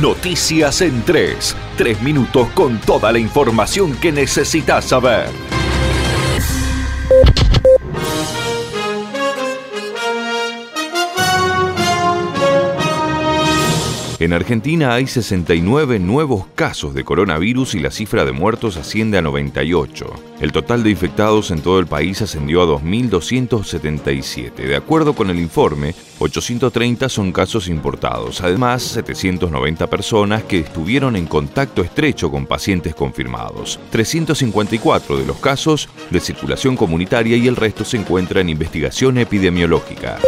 Noticias en 3. Tres minutos con toda la información que necesitas saber. En Argentina hay 69 nuevos casos de coronavirus y la cifra de muertos asciende a 98. El total de infectados en todo el país ascendió a 2.277. De acuerdo con el informe, 830 son casos importados, además 790 personas que estuvieron en contacto estrecho con pacientes confirmados. 354 de los casos de circulación comunitaria y el resto se encuentra en investigación epidemiológica.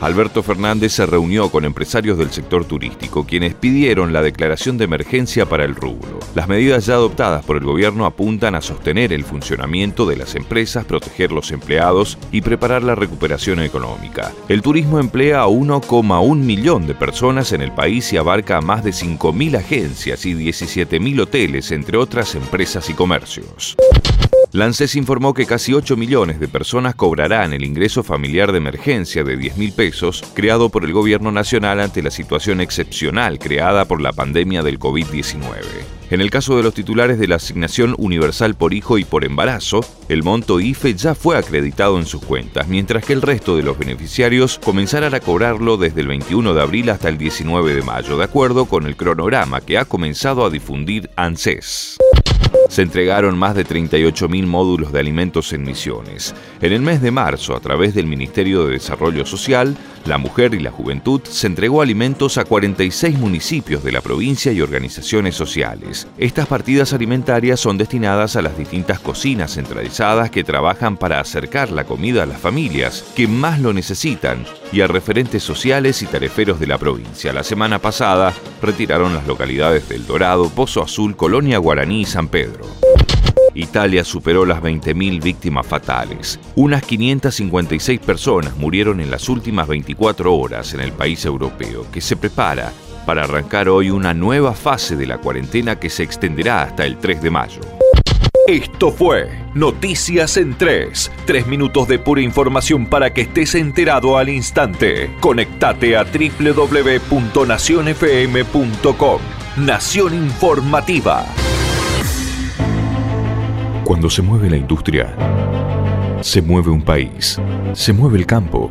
Alberto Fernández se reunió con empresarios del sector turístico, quienes pidieron la declaración de emergencia para el rubro. Las medidas ya adoptadas por el gobierno apuntan a sostener el funcionamiento de las empresas, proteger los empleados y preparar la recuperación económica. El turismo emplea a 1,1 millón de personas en el país y abarca a más de 5.000 agencias y 17.000 hoteles, entre otras empresas y comercios. Lances informó que casi 8 millones de personas cobrarán el ingreso familiar de emergencia de 10 mil pesos creado por el gobierno nacional ante la situación excepcional creada por la pandemia del COVID-19. En el caso de los titulares de la asignación universal por hijo y por embarazo, el monto IFE ya fue acreditado en sus cuentas, mientras que el resto de los beneficiarios comenzarán a cobrarlo desde el 21 de abril hasta el 19 de mayo, de acuerdo con el cronograma que ha comenzado a difundir ANSES se entregaron más de 38.000 módulos de alimentos en misiones. En el mes de marzo, a través del Ministerio de Desarrollo Social, la Mujer y la Juventud, se entregó alimentos a 46 municipios de la provincia y organizaciones sociales. Estas partidas alimentarias son destinadas a las distintas cocinas centralizadas que trabajan para acercar la comida a las familias que más lo necesitan y a referentes sociales y tareferos de la provincia. La semana pasada retiraron las localidades del Dorado, Pozo Azul, Colonia Guaraní y San Pedro. Italia superó las 20.000 víctimas fatales. Unas 556 personas murieron en las últimas 24 horas en el país europeo, que se prepara para arrancar hoy una nueva fase de la cuarentena que se extenderá hasta el 3 de mayo. Esto fue Noticias en 3. Tres minutos de pura información para que estés enterado al instante. Conectate a www.nacionfm.com. Nación Informativa. Cuando se mueve la industria, se mueve un país, se mueve el campo,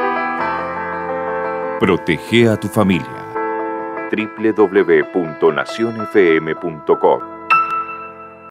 Protege a tu familia. www.nacionfm.com